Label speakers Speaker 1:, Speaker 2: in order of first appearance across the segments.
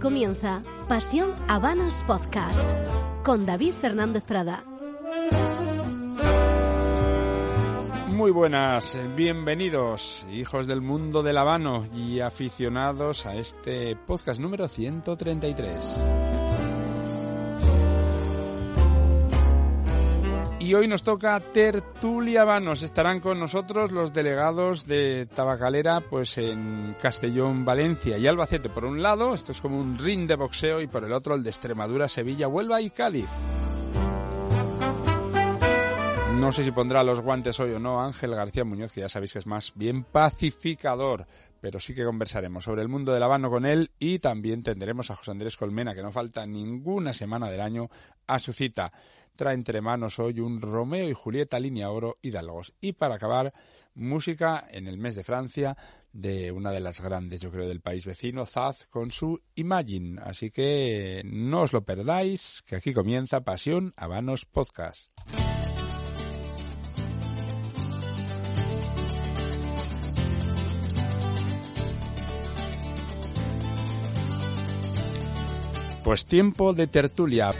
Speaker 1: Comienza Pasión Habanos Podcast con David Fernández Prada.
Speaker 2: Muy buenas, bienvenidos, hijos del mundo del habano y aficionados a este podcast número 133. Y hoy nos toca tertulia habanos. Estarán con nosotros los delegados de Tabacalera, pues en Castellón, Valencia y Albacete por un lado, esto es como un ring de boxeo, y por el otro el de Extremadura, Sevilla, Huelva y Cádiz. No sé si pondrá los guantes hoy o no Ángel García Muñoz, que ya sabéis que es más bien pacificador, pero sí que conversaremos sobre el mundo del habano con él y también tendremos a José Andrés Colmena, que no falta ninguna semana del año a su cita. Trae entre manos hoy un Romeo y Julieta línea oro hidalgos. Y para acabar, música en el mes de Francia de una de las grandes, yo creo, del país vecino, Zaz, con su Imagine. Así que no os lo perdáis, que aquí comienza Pasión Habanos Podcast. Pues tiempo de tertulia.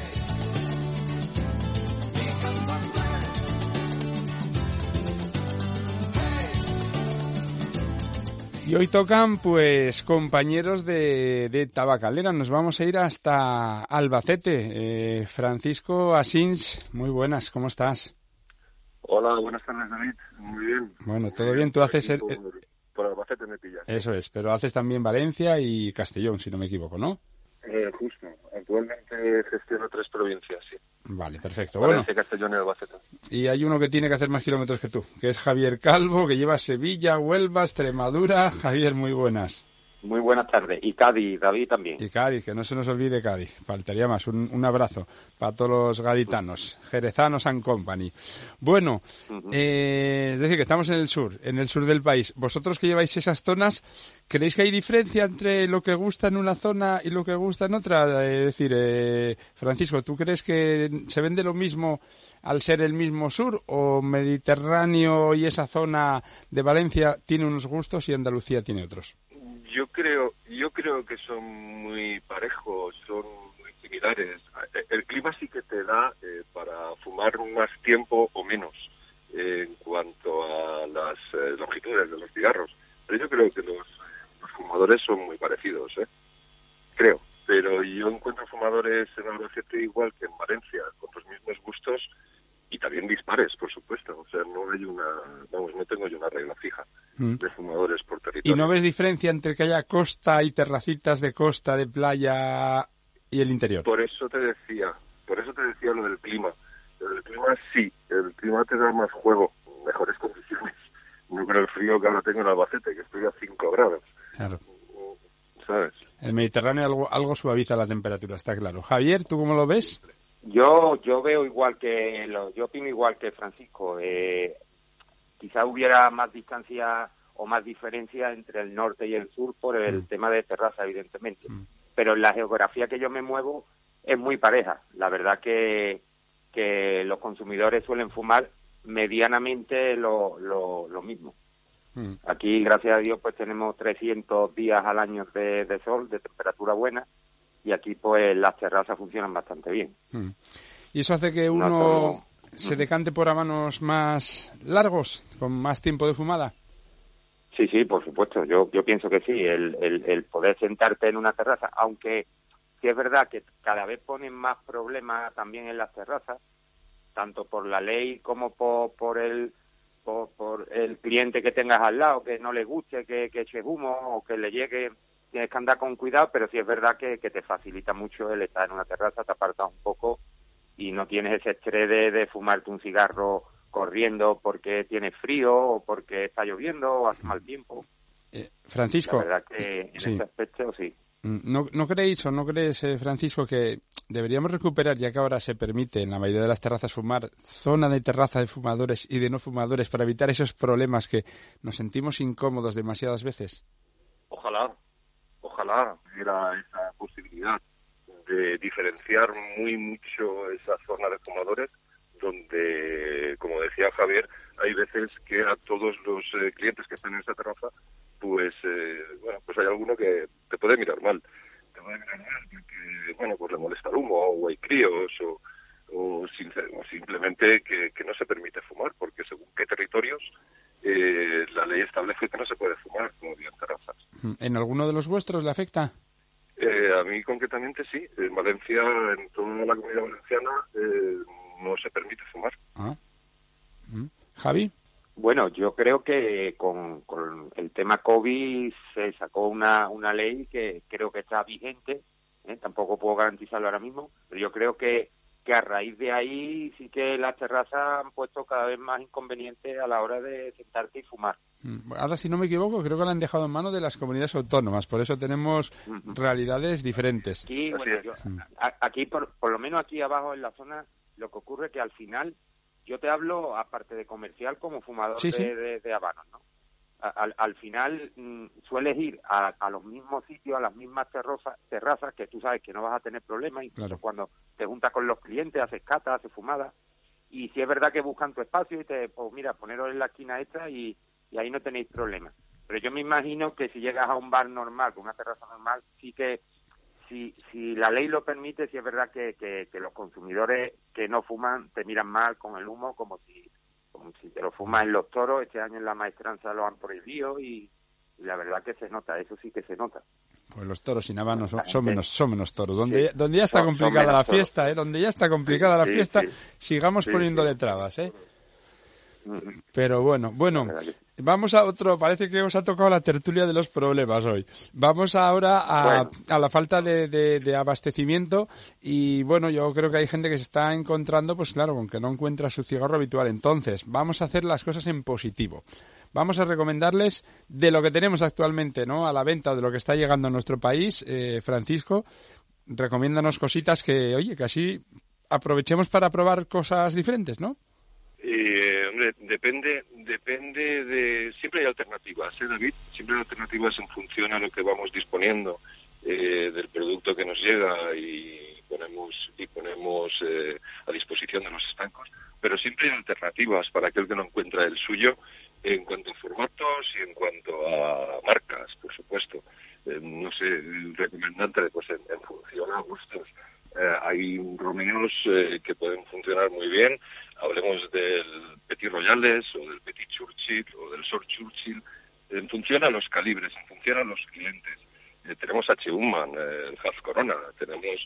Speaker 2: Y hoy tocan, pues, compañeros de, de Tabacalera. Nos vamos a ir hasta Albacete. Eh, Francisco Asins, muy buenas, ¿cómo estás?
Speaker 3: Hola, buenas tardes, David. Muy bien.
Speaker 2: Bueno, todo bien. Tú haces...
Speaker 3: por Albacete me pillas.
Speaker 2: Eso es, pero haces también Valencia y Castellón, si no me equivoco, ¿no?
Speaker 3: Eh, justo. Actualmente gestiono tres provincias, sí.
Speaker 2: Vale, perfecto. Bueno,
Speaker 3: Castellón y Albacete.
Speaker 2: y hay uno que tiene que hacer más kilómetros que tú, que es Javier Calvo, que lleva Sevilla, Huelva, Extremadura. Javier, muy buenas.
Speaker 4: Muy buenas tardes. Y Cádiz, David también.
Speaker 2: Y Cádiz, que no se nos olvide Cádiz. Faltaría más. Un, un abrazo para todos los gaditanos, jerezanos and company. Bueno, eh, es decir, que estamos en el sur, en el sur del país. Vosotros que lleváis esas zonas, ¿creéis que hay diferencia entre lo que gusta en una zona y lo que gusta en otra? Es decir, eh, Francisco, ¿tú crees que se vende lo mismo al ser el mismo sur o Mediterráneo y esa zona de Valencia tiene unos gustos y Andalucía tiene otros?
Speaker 3: Yo creo, yo creo que son muy parejos, son muy similares. Eh, El clima sí que te da eh, para fumar más tiempo o menos eh, en cuanto a las eh, longitudes de los cigarros. Pero yo creo que los, los fumadores son muy parecidos, ¿eh? Creo. Pero yo encuentro fumadores en Albacete igual que en Valencia, con los mismos gustos y también dispares, por supuesto. O sea, no hay una, vamos, no tengo yo una regla fija
Speaker 2: Mm.
Speaker 3: de fumadores por territorio.
Speaker 2: ¿Y no ves diferencia entre que haya costa y terracitas de costa, de playa y el interior?
Speaker 3: Por eso te decía, por eso te decía lo del clima. Lo del clima sí, el clima te da más juego, mejores condiciones. No con el frío que ahora tengo en Albacete, que estoy a 5 grados,
Speaker 2: Claro.
Speaker 3: ¿sabes?
Speaker 2: El Mediterráneo algo, algo suaviza la temperatura, está claro. Javier, ¿tú cómo lo ves?
Speaker 4: Yo yo veo igual que lo- yo opino igual que Francisco. Eh, quizá hubiera más distancia o más diferencia entre el norte y el sur por el
Speaker 2: Mm.
Speaker 4: tema de terraza, evidentemente.
Speaker 2: Mm.
Speaker 4: Pero en la geografía que yo me muevo es muy pareja. La verdad que que los consumidores suelen fumar medianamente lo, lo, lo mismo.
Speaker 2: Mm.
Speaker 4: Aquí, gracias a Dios, pues tenemos 300 días al año de, de sol, de temperatura buena, y aquí pues las terrazas funcionan bastante bien.
Speaker 2: ¿Y eso hace que
Speaker 4: No
Speaker 2: uno se decante por habanos más largos, con más tiempo de fumada?
Speaker 4: Sí, sí, por supuesto. Yo, yo pienso que sí. El, el, el poder sentarte en una terraza, aunque sí es verdad que cada vez ponen más problemas también en las terrazas, tanto por la ley como por, por el por, por el cliente que tengas al lado, que no le guste, que, que eche humo o que le llegue, tienes que andar con cuidado, pero sí es verdad que, que te facilita mucho el estar en una terraza, te apartas un poco y no tienes ese estrés de, de fumarte un cigarro corriendo porque tiene frío o porque está lloviendo o hace mal tiempo.
Speaker 2: Eh, Francisco.
Speaker 4: La verdad que en ese aspecto sí.
Speaker 2: Mm, ¿No, ¿No creéis o no crees, eh, Francisco, que deberíamos recuperar, ya que ahora se permite en la mayoría de las terrazas fumar, zona de terraza de fumadores y de no fumadores para evitar esos problemas que nos sentimos incómodos demasiadas veces?
Speaker 3: Ojalá, ojalá hubiera esa posibilidad de diferenciar muy mucho esa zona de fumadores donde, como decía Javier, hay veces que a todos los eh, clientes que están en esa terraza, pues, eh, bueno, pues hay alguno que te puede mirar mal. Te puede mirar mal porque, bueno, pues le molesta el humo, o hay críos, o, o, simplemente que, no se permite fumar, porque según qué territorios eh, la ley establece que no se puede fumar, como en terrazas.
Speaker 2: ¿En alguno de los vuestros le afecta?
Speaker 3: a mí concretamente sí. En Valencia, en toda la comunidad valenciana, no se permite fumar. Ah.
Speaker 2: Mm. Javi.
Speaker 4: Bueno, yo creo que con, el tema COVID se sacó una, una ley que creo que está vigente, ¿eh? tampoco puedo garantizarlo ahora mismo, pero yo creo que, que a raíz de ahí sí que las terrazas han puesto cada vez más inconvenientes a la hora de sentarte y fumar.
Speaker 2: Mm. Ahora, si no me equivoco, creo que la han dejado en manos de las comunidades autónomas, por eso tenemos realidades diferentes.
Speaker 4: Aquí, mm. aquí por, por lo menos aquí abajo en la zona lo que ocurre es que al final, yo te hablo, aparte de comercial, como fumador de, De, habanos, ¿no? Al, final mm, sueles ir a, los mismos sitios, a las mismas terrazas, terrazas que tú sabes que no vas a tener problemas, incluso cuando te juntas con los clientes, haces cata, haces fumada, y si es verdad que buscan tu espacio y te, pues mira, poneros en la esquina esta y, y ahí no tenéis problemas. Pero yo me imagino que si llegas a un bar normal, con una terraza normal, sí que si, si la ley lo permite, si es verdad que, que, los consumidores que no fuman te miran mal con el humo, como si, como si te lo fumas en los toros. Este año en la maestranza lo han prohibido y, la verdad que se nota, eso sí que se nota.
Speaker 2: Pues los toros sin habanos son, menos, son menos toros. Donde, donde ya está complicada la fiesta, ¿eh? donde ya está complicada la fiesta, sigamos poniéndole trabas. ¿eh? Pero bueno, bueno, vamos a otro, parece que os ha tocado la tertulia de los problemas hoy. Vamos ahora a, a la falta de, de, abastecimiento y bueno, yo creo que hay gente que se está encontrando, pues claro, con que no encuentra su cigarro habitual. Entonces, vamos a hacer las cosas en positivo. Vamos a recomendarles de lo que tenemos actualmente, ¿no? A la venta, de lo que está llegando a nuestro país, eh, Francisco, recomiéndanos cositas que, oye, que así aprovechemos para probar cosas diferentes, ¿no?
Speaker 3: Eh, hombre, depende, depende de. Siempre hay alternativas, ¿eh, David? Siempre hay alternativas en función a lo que vamos disponiendo eh, del producto que nos llega y ponemos y ponemos eh, a disposición de los estancos. Pero siempre hay alternativas para aquel que no encuentra el suyo en cuanto a formatos y en cuanto a marcas, por supuesto. Eh, no sé, recomendante, pues en función a gustos eh, hay romeos eh, que pueden funcionar muy bien. Hablemos del Petit Royales o del Petit Churchill o del Short Churchill. En función a los calibres, en función a los clientes. Eh, tenemos H. Human, el Half Corona, tenemos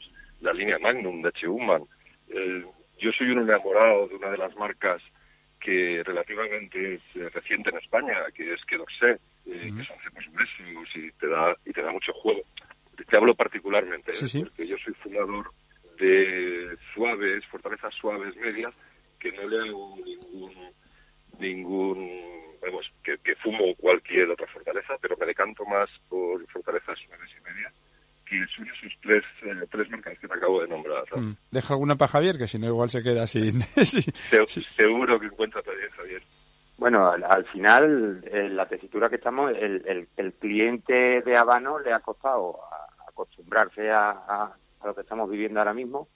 Speaker 3: la línea Magnum de H. Human. yo soy un enamorado de una de las marcas que relativamente es reciente en España, que es Quedoxé, que son cepos gruesos y te da y te da mucho juego te hablo particularmente, ¿eh? porque yo soy fumador de suaves, fortalezas suaves medias, que no le hago ningún, ningún vamos, que, fumo cualquier otra fortaleza, pero me decanto más por fortalezas suaves y medias que son esos tres, eh, tres marcas que te acabo de nombrar. Mm.
Speaker 2: Deja alguna para Javier, que si no igual se queda sin...
Speaker 3: Seguro que encuentra también Javier.
Speaker 4: Bueno, al, final, en la tesitura que estamos, el, el, el cliente de Habano le ha costado acostumbrarse a, lo que estamos viviendo ahora mismo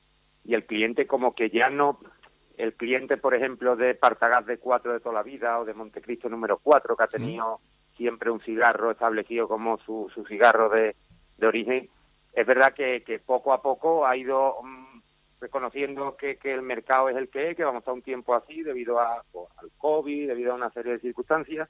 Speaker 4: y el cliente como que ya no el cliente por ejemplo de Partagas de 4 de toda la vida o de Montecristo número 4 que ha tenido siempre un cigarro establecido como su, su cigarro de, de origen es verdad que, que poco a poco ha ido mm, reconociendo que, que el mercado es el que es, que vamos a un tiempo así debido a, pues, al COVID, debido a una serie de circunstancias.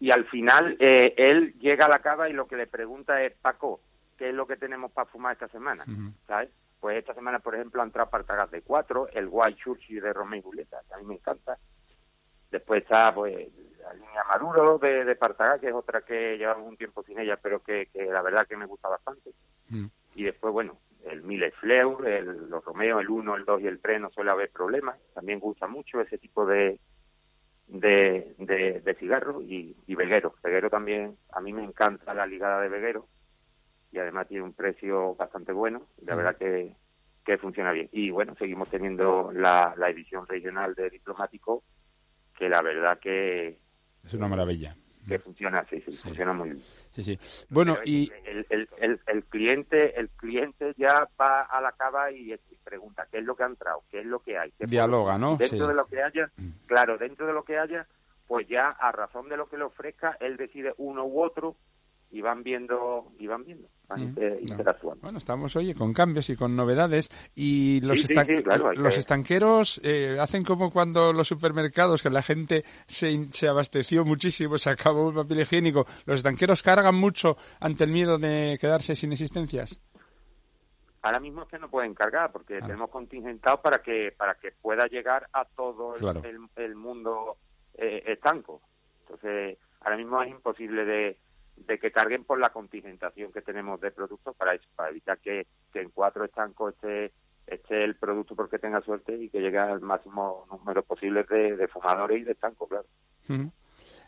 Speaker 4: Y al final eh, él llega a la cava y lo que le pregunta es, Paco, qué es lo que tenemos para fumar esta semana, ¿sabes? Pues esta semana, por ejemplo, han entrado Partagas de 4, el White Churchill de Romeo y Julieta, que a mí me encanta. Después está, pues, la línea Maduro de, de Partagas, que es otra que llevamos un tiempo sin ella, pero que, que la verdad que me gusta bastante. Y después, bueno, el Miles Fleur, el, los Romeo, el 1, el 2 y el 3 no suele haber problemas. También gusta mucho ese tipo de, de, de, de cigarros y, y Veguero. Veguero también, a mí me encanta la ligada de Veguero y además tiene un precio bastante bueno. Y la verdad que, que funciona bien. Y bueno, seguimos teniendo la, la edición regional de Diplomático, que la verdad que...
Speaker 2: Es una maravilla
Speaker 4: que funciona sí, sí, funciona muy bien.
Speaker 2: Sí, sí. Bueno, y
Speaker 4: el, el, el, el, cliente el cliente ya va a la cava y, pregunta qué es lo que ha entrado, qué es lo que hay.
Speaker 2: Dialoga, ¿no?
Speaker 4: Dentro de lo que haya, mm. claro, dentro de lo que haya, pues ya a razón de lo que le ofrezca, él decide uno u otro y van viendo y van viendo van interactuando.
Speaker 2: Bueno, estamos oye con cambios y con novedades y los, los estanqueros eh, hacen como cuando los supermercados que la gente se, se abasteció muchísimo, se acabó el papel higiénico, los estanqueros cargan mucho ante el miedo de quedarse sin existencias.
Speaker 4: Ahora mismo es que no pueden cargar porque ah. tenemos contingentado para que para que pueda llegar a todo el, el, mundo eh, estanco. Entonces, ahora mismo es imposible de de que carguen por la contingentación que tenemos de productos para, evitar que, en cuatro estancos esté, el producto porque tenga suerte y que llegue al máximo número posible de, fumadores y de estancos, claro.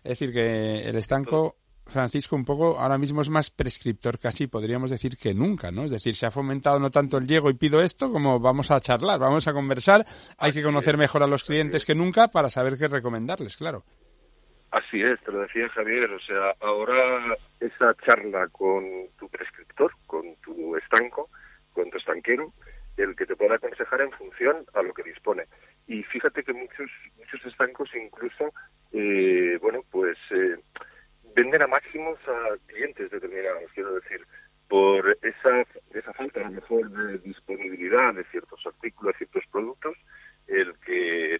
Speaker 2: Es decir, que el estanco, Francisco, un poco ahora mismo es más prescriptor casi, podríamos decir que nunca, ¿no? Es decir, se ha fomentado no tanto el llego y pido esto como vamos a charlar, vamos a conversar, hay que conocer mejor a los clientes que nunca para saber qué recomendarles, claro.
Speaker 3: Así es, te lo decía Javier, o sea, ahora esa charla con tu prescriptor, con tu estanco, con tu estanquero, el que te pueda aconsejar en función a lo que dispone. Y fíjate que muchos muchos estancos incluso, eh, bueno, pues eh, venden a máximos a clientes determinados, quiero decir, por esa, esa falta a lo mejor de disponibilidad de ciertos artículos, ciertos productos, el que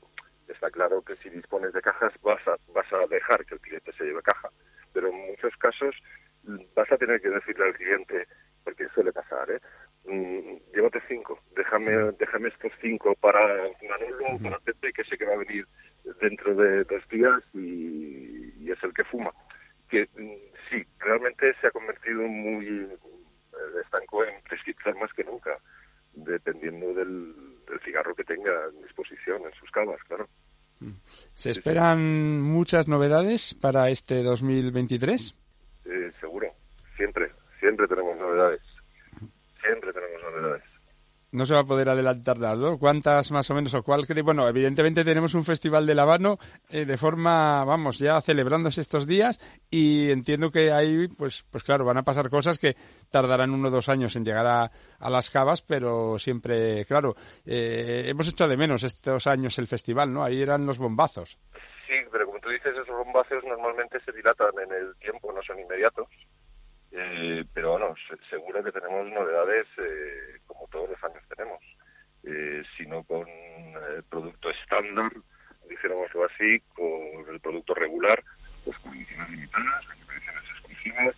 Speaker 3: está claro que si dispones de cajas vas a, vas a dejar que el cliente se lleve caja, pero en muchos casos vas a tener que decirle al cliente, porque suele pasar, ¿eh? Mm, llévate cinco, déjame, déjame estos cinco para Manolo, para Pepe, que sé que va a venir dentro de dos días y, es el que fuma. Que mm, sí, realmente se ha convertido muy el estanco en prescriptor más que nunca, dependiendo del, del cigarro que tenga en disposición en sus cavas, claro.
Speaker 2: ¿Se esperan muchas novedades para este 2023?
Speaker 3: Eh, seguro, siempre, siempre tenemos novedades. Siempre tenemos novedades
Speaker 2: no se va a poder adelantar nada, ¿Cuántas más o menos o cuál Bueno, evidentemente tenemos un festival de Habano eh, de forma, vamos, ya celebrándose estos días y entiendo que ahí, pues, pues claro, van a pasar cosas que tardarán uno o dos años en llegar a, las cavas, pero siempre, claro, eh, hemos hecho de menos estos años el festival, ¿no? Ahí eran los bombazos.
Speaker 3: Sí, pero como tú dices, esos bombazos normalmente se dilatan en el tiempo, no son inmediatos. Eh, pero bueno, seguro que tenemos novedades eh, como todos los años tenemos, eh, sino con el producto estándar, dijéramos así, con el producto regular, pues con ediciones limitadas, ediciones exclusivas,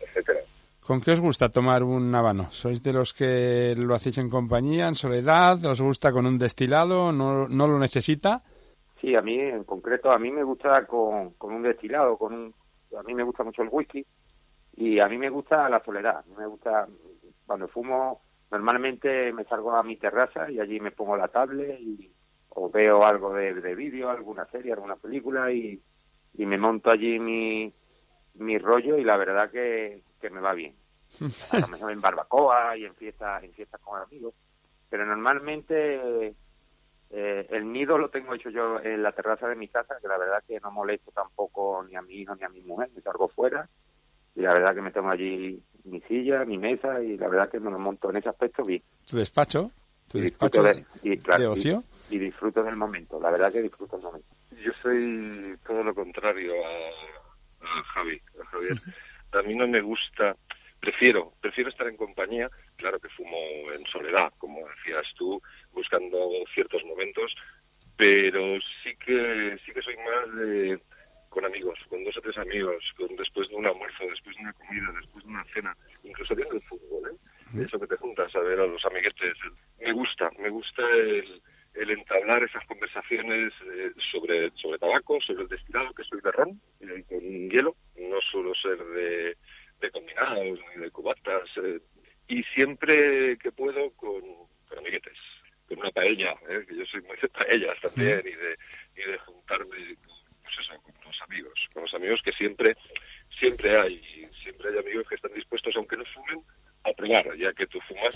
Speaker 3: etcétera.
Speaker 2: ¿Con qué os gusta tomar un habano? ¿Sois de los que lo hacéis en compañía, en soledad? ¿Os gusta con un destilado? ¿No, no lo necesita?
Speaker 4: Sí, a mí en concreto, a mí me gusta con, con un destilado, con un, a mí me gusta mucho el whisky, y a mí me gusta la soledad, me gusta, cuando fumo, normalmente me salgo a mi terraza y allí me pongo la tablet y, o veo algo de, de vídeo, alguna serie, alguna película y, y me monto allí mi, mi rollo y la verdad que, que me va bien. A lo mejor en barbacoa y en fiestas en fiestas con amigos, pero normalmente eh, el nido lo tengo hecho yo en la terraza de mi casa, que la verdad que no molesto tampoco ni a mi hijo ni a mi mujer, me salgo fuera y la verdad que me tengo allí mi silla, mi mesa y la verdad que me lo monto en ese aspecto bien.
Speaker 2: ¿Tu despacho? ¿Tu despacho de, ocio?
Speaker 4: Y, disfruto del momento, la verdad que disfruto el momento.
Speaker 3: Yo soy todo lo contrario a, Javi, a Javier. A mí no me gusta, prefiero, prefiero estar en compañía, claro que fumo en soledad, como decías tú, buscando ciertos momentos, pero sí que sí que soy más de amigos, con dos o tres amigos, con, después de un almuerzo, después de una comida, después de una cena, incluso viendo el fútbol, ¿eh? Eso que te juntas a ver a los amiguetes. Me gusta, me gusta el, el entablar esas conversaciones eh, sobre, sobre tabaco, sobre el destilado, que soy de ron, eh, con hielo, no suelo ser de, de combinados ni de cubatas. Eh, y siempre que puedo bien y de, y de juntarme con, pues eso, con los amigos, con los amigos que siempre, siempre hay, siempre hay amigos que están dispuestos, aunque no fumen, a probar, ya que tú fumas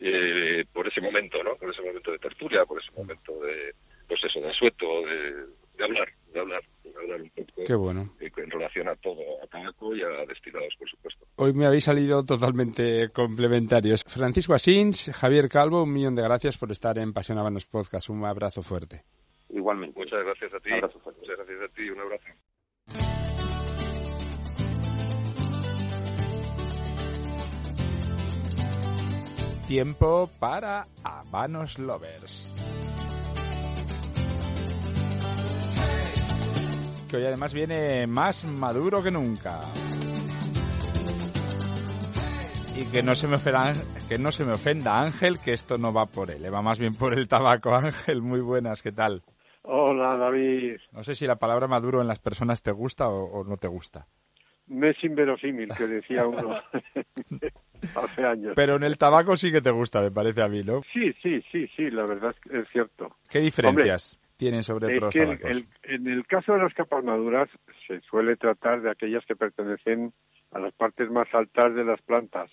Speaker 3: eh, por ese momento, ¿no? Por ese momento de tertulia, por ese momento de, pues eso, de asueto, de, de hablar, de hablar, de hablar un poco.
Speaker 5: Qué bueno.
Speaker 3: eh, en relación a todo, a tabaco y a destilados, por supuesto.
Speaker 5: Hoy me habéis salido totalmente complementarios. Francisco Asins, Javier Calvo, un millón de gracias por estar en Pasión Habanos Podcast. Un abrazo fuerte.
Speaker 4: Igualmente.
Speaker 3: Muchas gracias a ti.
Speaker 4: Un abrazo fuerte.
Speaker 3: Muchas gracias a ti. Un abrazo.
Speaker 5: Tiempo para Habanos Lovers. Que hoy además viene más maduro que nunca. Y que no se me ofenda, que no se me ofenda Ángel, que esto no va por él, eh, va más bien por el tabaco. Ángel, muy buenas, ¿qué tal?
Speaker 6: Hola, David.
Speaker 5: No sé si la palabra maduro en las personas te gusta o, o no te gusta.
Speaker 6: Me es inverosímil, que decía uno hace años.
Speaker 5: Pero en el tabaco sí que te gusta, me parece a mí, ¿no?
Speaker 6: Sí, sí, sí, sí, la verdad es, que es cierto.
Speaker 5: ¿Qué diferencias tienen sobre
Speaker 6: Es que el- en el caso de las capas maduras se suele tratar de aquellas que pertenecen a las partes más altas de las plantas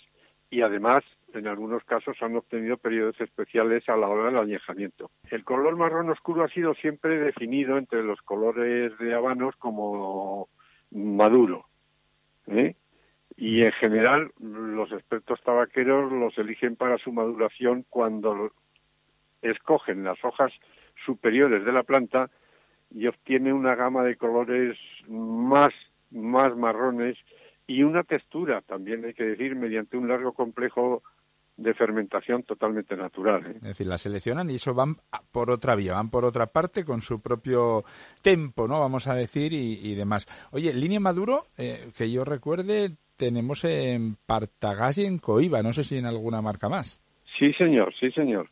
Speaker 6: y además en algunos casos han obtenido periodos especiales a la hora del añejamiento. El color marrón oscuro ha sido siempre definido entre los colores de habanos como maduro. ¿eh? Y en general los expertos tabaqueros los eligen para su maduración cuando escogen las hojas superiores de la planta y obtiene una gama de colores más, más marrones y una textura, también hay que decir, mediante un largo complejo de fermentación totalmente natural. ¿eh?
Speaker 5: Es decir, la seleccionan y eso van por otra vía, van por otra parte con su propio tempo, ¿no? Vamos a decir, y, y demás. Oye, línea Maduro, eh, que yo recuerde, tenemos en Partagás y en Coiba, no sé si en alguna marca más.
Speaker 6: Sí, señor, sí, señor.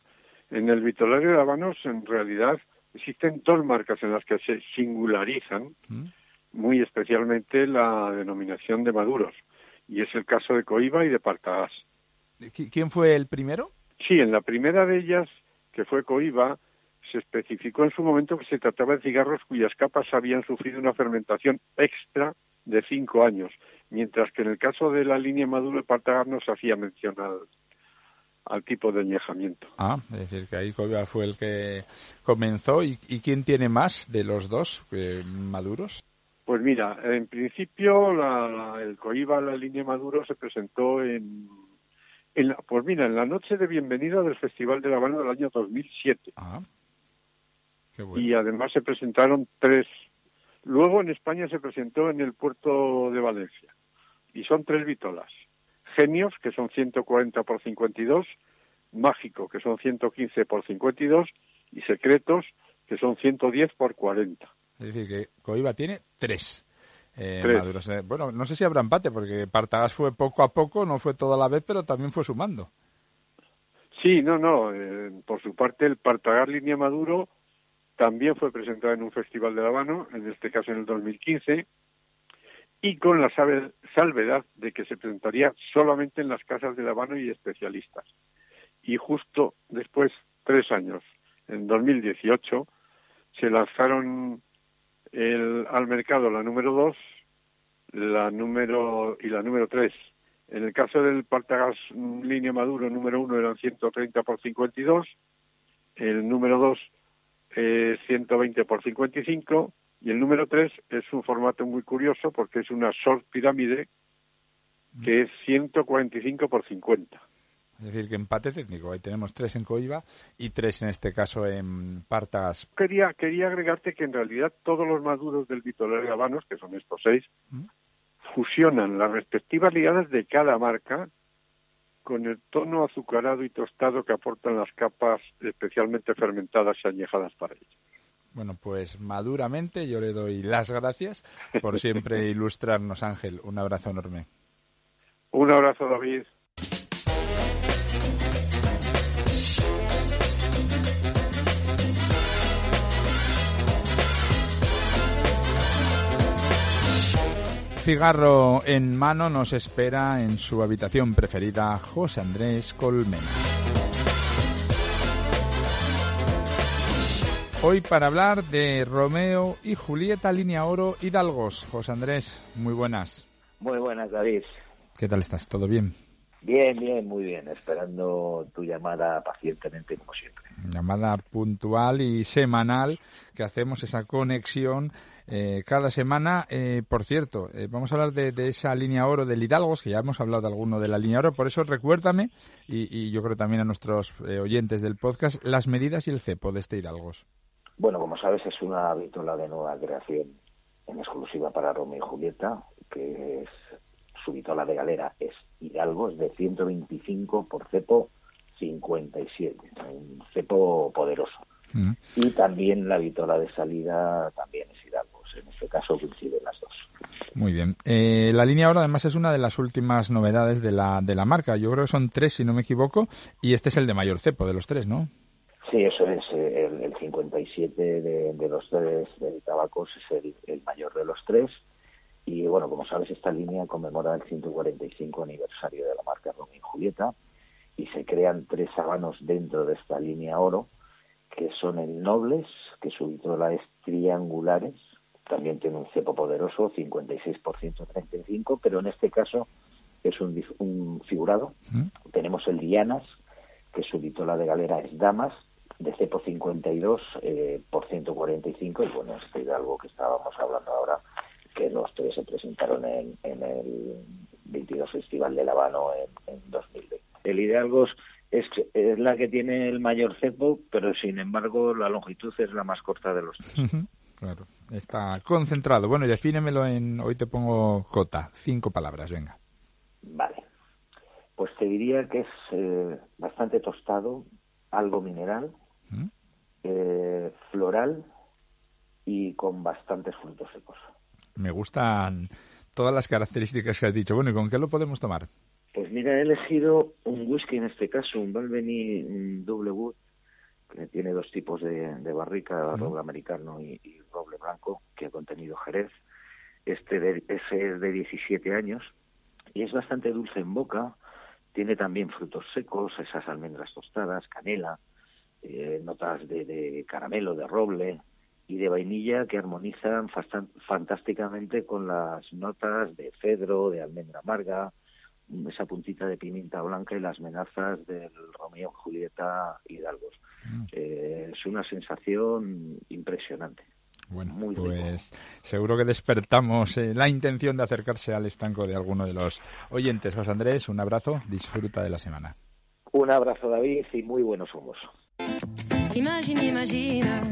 Speaker 6: En el vitolario de Habanos, en realidad, existen dos marcas en las que se singularizan
Speaker 5: ¿Mm?
Speaker 6: muy especialmente la denominación de maduros. Y es el caso de Coiba y de Partagás.
Speaker 5: ¿Qui- ¿Quién fue el primero?
Speaker 6: Sí, en la primera de ellas, que fue Coiba, se especificó en su momento que se trataba de cigarros cuyas capas habían sufrido una fermentación extra de cinco años, mientras que en el caso de la línea Maduro de Partagás no se hacía mención al, al tipo de añejamiento.
Speaker 5: Ah, es decir, que ahí Coiba fue el que comenzó. ¿Y, y quién tiene más de los dos eh, maduros?
Speaker 6: Pues mira, en principio la- la- el Coiba, la línea Maduro, se presentó en, en la- pues mira, en la noche de bienvenida del Festival de La Habana del año 2007.
Speaker 5: Ah, qué bueno.
Speaker 6: y además se presentaron tres. Luego en España se presentó en el puerto de Valencia y son tres vitolas. Genios, que son 140 por 52, Mágico, que son 115 por 52 y Secretos, que son 110 por 40.
Speaker 5: Es decir, que Coiba tiene tres. eh, maduros. Eh, Bueno, no sé si habrá empate, porque Partagás fue poco a poco, no fue toda la vez, pero también fue sumando.
Speaker 6: Sí, no, no. eh, por su parte, el Partagar Línea Maduro también fue presentado en un festival de La Habana, en este caso en el 2015, y con la salvedad de que se presentaría solamente en las casas de La Habana y especialistas. Y justo después, tres años, en 2018, se lanzaron el- al mercado la número dos, la número y la número tres. En el caso del Partagas línea Maduro número uno eran 130 por 52, el número dos eh, 120 por 55 y el número tres es un formato muy curioso porque es una short pirámide que es 145 por 50.
Speaker 5: Es decir, que empate técnico. Ahí tenemos tres en Coiba y tres en este caso en Partagás.
Speaker 6: Quería, quería agregarte que en realidad todos los maduros del Vitolero de Habanos, que son estos seis,
Speaker 5: ¿Mm?
Speaker 6: fusionan las respectivas ligadas de cada marca con el tono azucarado y tostado que aportan las capas especialmente fermentadas y añejadas para ello.
Speaker 5: Bueno, pues maduramente yo le doy las gracias por siempre ilustrarnos, Ángel. Un abrazo enorme.
Speaker 6: Un abrazo, David.
Speaker 5: Cigarro en mano nos espera en su habitación preferida José Andrés Colmena. Hoy para hablar de Romeo y Julieta, línea oro, Hidalgos. José Andrés, muy buenas.
Speaker 7: Muy buenas, David.
Speaker 5: ¿Qué tal estás? ¿Todo bien?
Speaker 7: Bien, bien, muy bien. Esperando tu llamada pacientemente, como siempre.
Speaker 5: Llamada puntual y semanal que hacemos esa conexión eh, cada semana. Eh, por cierto, eh, vamos a hablar de, esa línea oro del Hidalgos, que ya hemos hablado de alguno de la línea oro. Por eso recuérdame, y, y yo creo también a nuestros oyentes del podcast, las medidas y el cepo de este Hidalgos.
Speaker 7: Bueno, como sabes, es una vitola de nueva creación en exclusiva para Romeo y Julieta, que es su vitola de galera es Hidalgos de 125 por cepo 57, un cepo poderoso. Mm. Y también la vitola de salida también es Hidalgos, en este caso coinciden las dos.
Speaker 5: Muy bien. Eh, la línea ahora además es una de las últimas novedades de la, de la marca. Yo creo que son tres, si no me equivoco, y este es el de mayor cepo de los tres, ¿no?
Speaker 7: Sí, eso es. Eh, el, 57 de, de, los tres de tabacos es el, el mayor de los tres. Y bueno, como sabes, esta línea conmemora el 145 aniversario de la marca Romeo y Julieta y se crean tres habanos dentro de esta línea oro, que son el Nobles, que su vitrola es triangulares, también tiene un cepo poderoso, 56 por 135, pero en este caso es un, un figurado. Tenemos el Dianas, que su vitrola de galera es Damas, de cepo 52 eh, por 145, y bueno, este es algo que estábamos hablando ahora, que los tres se presentaron en, el 22 Festival de Habano en, en 2020. El Hidalgos es, es la que tiene el mayor cepo, pero sin embargo la longitud es la más corta de los tres.
Speaker 5: claro, está concentrado. Bueno, defínemelo en, hoy te pongo J, cinco palabras, venga.
Speaker 7: Vale. Pues te diría que es eh, bastante tostado, algo mineral, eh, floral y con bastantes frutos secos
Speaker 5: me gustan todas las características que has dicho. Bueno, ¿y con qué lo podemos tomar?
Speaker 7: Pues mira, he elegido un whisky en este caso, un Balvenie Double Wood, que tiene dos tipos de, barrica, roble americano y, roble blanco, que ha contenido Jerez. Este de, ese es de 17 años y es bastante dulce en boca. Tiene también frutos secos, esas almendras tostadas, canela, eh, notas de caramelo, de roble, y de vainilla que armonizan fantásticamente con las notas de cedro, de almendra amarga, esa puntita de pimienta blanca y las menazas del Romeo Julieta Hidalgos. Mm. Eh, es una sensación impresionante.
Speaker 5: Bueno, pues seguro que despertamos eh, la intención de acercarse al estanco de alguno de los oyentes. José Andrés, un abrazo, disfruta de la semana.
Speaker 7: Un abrazo, David, y muy buenos humos. Imagina, imagina.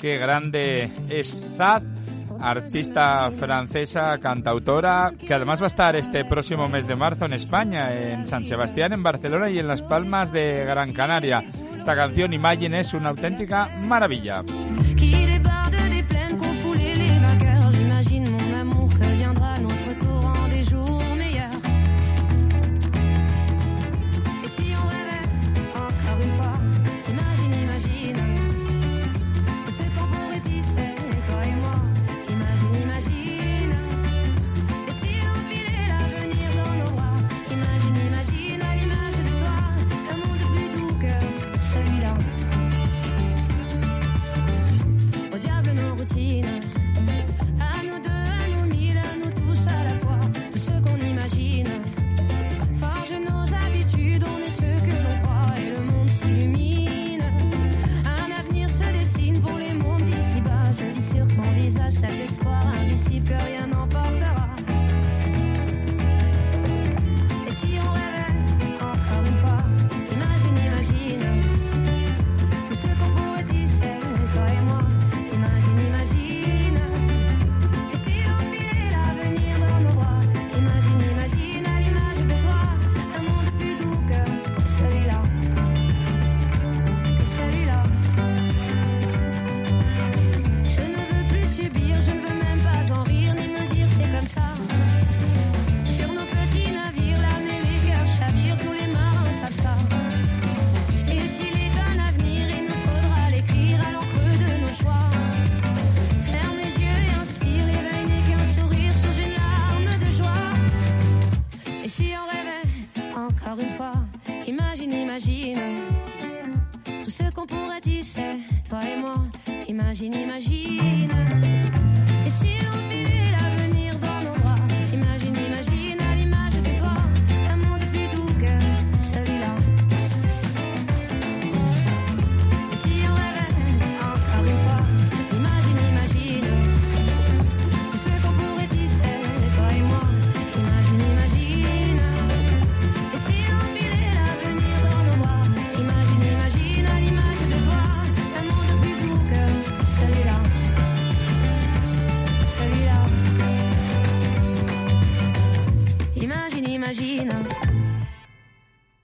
Speaker 5: Qué grande es Zad, artista francesa, cantautora, que además va a estar este próximo mes de marzo en España, en San Sebastián, en Barcelona y en Las Palmas de Gran Canaria. Esta canción Imagine es una auténtica maravilla.
Speaker 8: 需要。imagina